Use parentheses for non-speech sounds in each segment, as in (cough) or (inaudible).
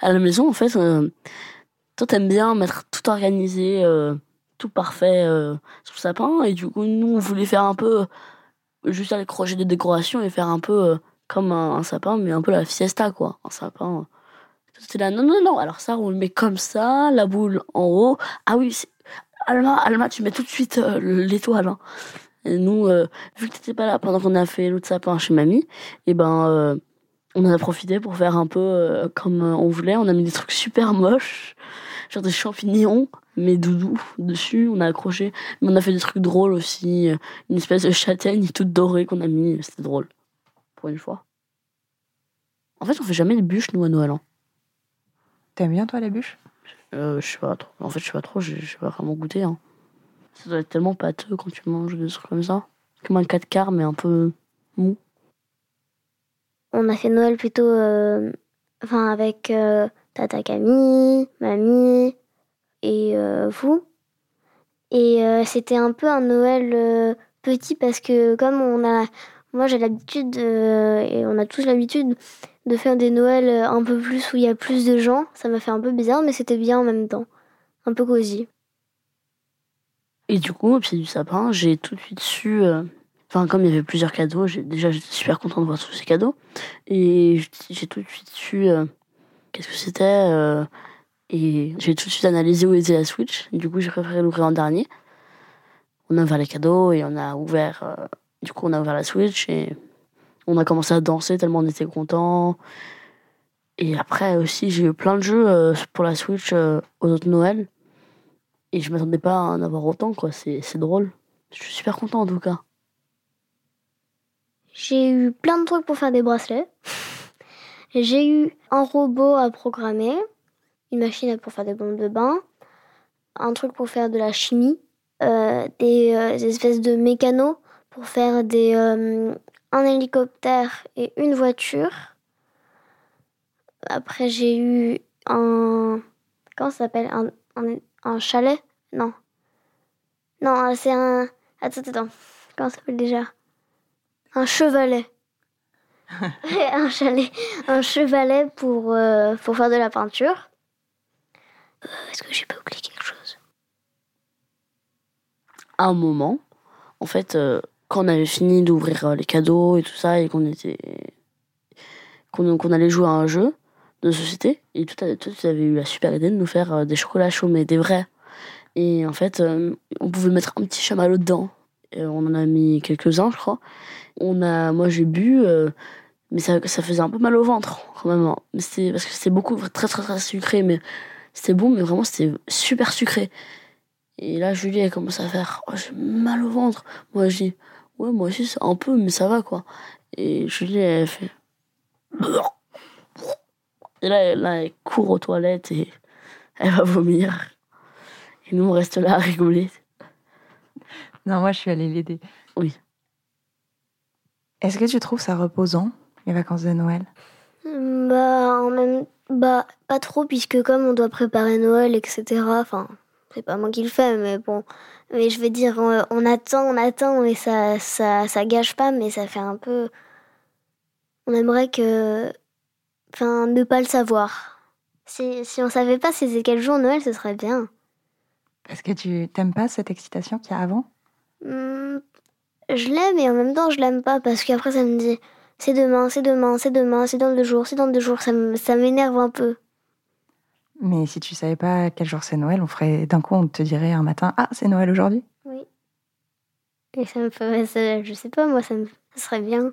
À la maison, en fait, euh, toi, t'aimes bien mettre tout organisé, euh, tout parfait euh, sur le sapin. Et du coup, nous, on voulait faire un peu, euh, juste accrocher des décorations et faire un peu euh, comme un, sapin, mais un peu la fiesta, quoi. Un sapin. C'était là, non, non, non. Alors ça, on le met comme ça, la boule en haut. Ah oui, Alma, Alma, tu mets tout de suite euh, l'étoile. hein. Et nous, euh, vu que t'étais pas là pendant qu'on a fait l'autre sapin chez mamie, et ben, euh, on en a profité pour faire un peu euh, comme euh, on voulait. On a mis des trucs super moches, genre des champignons, mais doudou dessus. On a accroché, mais on a fait des trucs drôles aussi. euh, Une espèce de châtaigne toute dorée qu'on a mis. C'était drôle, pour une fois. En fait, on fait jamais les bûches nous à Noël. hein. T'aimes bien, toi, la bûche Euh, je sais pas trop. En fait, je sais pas trop. J'ai j'ai pas vraiment goûté. Hein. Ça doit être tellement pâteux quand tu manges des trucs comme ça. Comme un 4 quarts, mais un peu mou. On a fait Noël plutôt euh, enfin, avec euh, Tata Camille, Mamie et euh, vous. Et c'était un peu un Noël petit parce que comme on a... Moi j'ai l'habitude, et on a tous l'habitude, de faire des Noëls un peu plus où il y a plus de gens. Ça m'a fait un peu bizarre, mais c'était bien en même temps. Un peu cosy. Et du coup, au pied du sapin, j'ai tout de suite su. Enfin, comme il y avait plusieurs cadeaux, déjà j'étais super contente de voir tous ces cadeaux. Et j'ai tout de suite su euh, qu'est-ce que c'était. euh, et j'ai tout de suite analysé où était la Switch. Du coup, j'ai préféré l'ouvrir en dernier. On a ouvert les cadeaux et on a ouvert. euh, du coup, on a ouvert la Switch et on a commencé à danser tellement on était contents. Et après aussi, j'ai eu plein de jeux pour la Switch aux autres Noël. Et je m'attendais pas à en avoir autant, quoi. C'est drôle. Je suis super content en tout cas. J'ai eu plein de trucs pour faire des bracelets. J'ai eu un robot à programmer, une machine pour faire des bombes de bain, un truc pour faire de la chimie, euh, des, euh, des espèces de mécanos pour faire des, euh, un hélicoptère et une voiture. Après, j'ai eu un. Comment ça s'appelle? Un, un, un chalet? Non. Non, c'est un. Attends, attends. Comment ça s'appelle déjà? Un chevalet. (laughs) un chalet, un chevalet pour, euh, pour faire de la peinture. Euh, Est-ce que j'ai pas oublié quelque chose? À un moment, en fait, euh, quand on avait fini d'ouvrir les cadeaux et tout ça, et qu'on était. qu'on allait jouer à un jeu de société, et tout à toi, tu avais eu la super idée de nous faire des chocolats chauds, mais des vrais. Et en fait, on pouvait mettre un petit chamallow dedans. Et on en a mis quelques-uns, je crois. On a, moi, j'ai bu, euh, mais ça, ça faisait un peu mal au ventre, quand même. hein. C'était parce que c'était beaucoup, très, très, très sucré, mais c'était bon, mais vraiment, c'était super sucré. Et là, Julie, elle commence à faire oh, j'ai mal au ventre. Moi, je dis ouais, moi aussi, un peu, mais ça va, quoi. Et Julie, elle fait. (laughs) Et là, là, elle court aux toilettes et elle va vomir. Et nous, on reste là à rigoler. Non, moi, je suis allée l'aider. Oui. Est-ce que tu trouves ça reposant, les vacances de Noël? Bah, en même. Bah, pas trop, puisque comme on doit préparer Noël, etc. Enfin, c'est pas moi qui le fais, mais bon. Mais je veux dire, on, on attend, on attend, et ça, ça, ça gâche pas, mais ça fait un peu. On aimerait que. Enfin, ne pas le savoir. Si, si on savait pas c'était quel jour Noël, ce serait bien. Parce que tu t'aimes pas cette excitation qu'il y a avant? Hmm, je l'aime et en même temps je l'aime pas parce qu'après ça me dit c'est demain, c'est demain, c'est demain, c'est dans deux jours, c'est dans deux jours. Ça m'énerve un peu. Mais si tu savais pas quel jour c'est Noël, on ferait d'un coup, on te dirait un matin Ah, c'est Noël aujourd'hui Oui. Et ça me fait. ça- je sais pas, moi, ça, me, ça serait bien.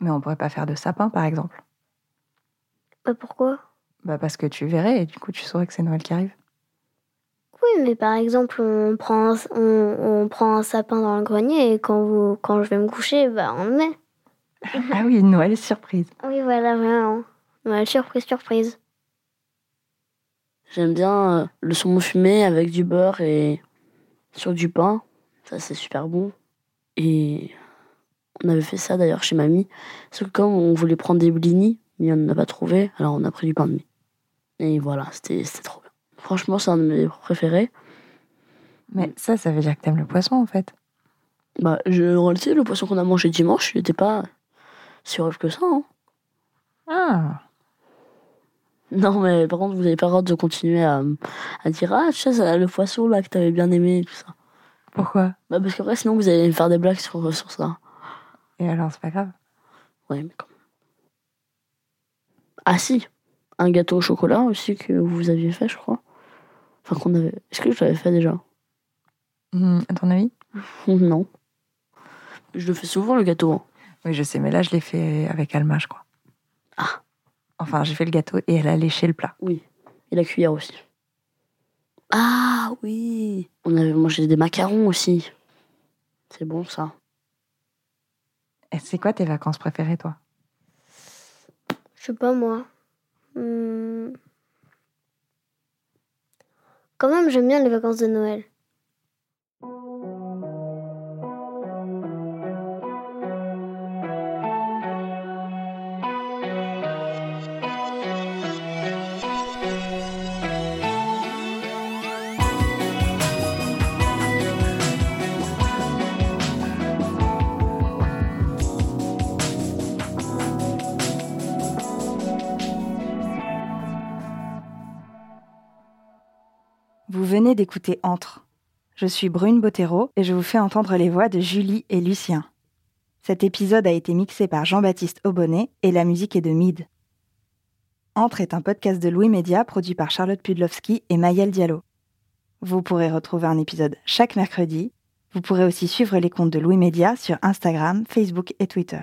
Mais on pourrait pas faire de sapin, par exemple. Bah pourquoi? Bah, parce que tu verrais et du coup, tu saurais que c'est Noël qui arrive. Oui, mais par exemple, on prend, un- on, on prend un sapin dans le grenier et quand, vous, quand je vais me coucher, bah on le met. (laughs) ah oui, Noël surprise. Oui, voilà, vraiment. Ouais, surprise, surprise. J'aime bien euh, le saumon fumé avec du beurre et sur du pain. Ça, c'est super bon. Et on avait fait ça d'ailleurs chez mamie. Sauf que comme on voulait prendre des blinis, mais on n'en a pas trouvé, alors on a pris du pain de mie. Et voilà, c'était c'était trop bien. Franchement, c'est un de mes préférés. Mais ça, ça veut dire que t'aimes le poisson, en fait. Bah, je, réalité, le poisson qu'on a mangé dimanche, il n'était pas si horrible que ça. hein. Ah Non, mais par contre, vous avez pas le droit de continuer à, à dire Ah, tu sais, le poisson là que t'avais bien aimé et tout ça. Pourquoi? Bah, parce qu'après, sinon, vous allez me faire des blagues sur, sur ça. Et alors, c'est pas grave. Ouais, mais quand même. Ah, si Un gâteau au chocolat aussi que vous aviez fait, je crois. Enfin, qu'on avait. Est-ce que je l'avais fait déjà Hmm, à ton avis (laughs) Non. Je le fais souvent, le gâteau. hein. Oui, je sais, mais là, je l'ai fait avec Alma, je crois. Ah. Enfin, j'ai fait le gâteau et elle a léché le plat. Oui. Et la cuillère aussi. Ah oui On avait mangé des macarons aussi. C'est bon ça. Et c'est quoi tes vacances préférées, toi? Je sais pas moi. Hmm. Quand même, j'aime bien les vacances de Noël. D'écouter Entre. Je suis Brune Bottero et je vous fais entendre les voix de Julie et Lucien. Cet épisode a été mixé par Jean-Baptiste Aubonnet et la musique est de Mid. Entre est un podcast de Louis Média produit par Charlotte Pudlowski et Mayel Diallo. Vous pourrez retrouver un épisode chaque mercredi. Vous pourrez aussi suivre les comptes de Louis Média sur Instagram, Facebook et Twitter.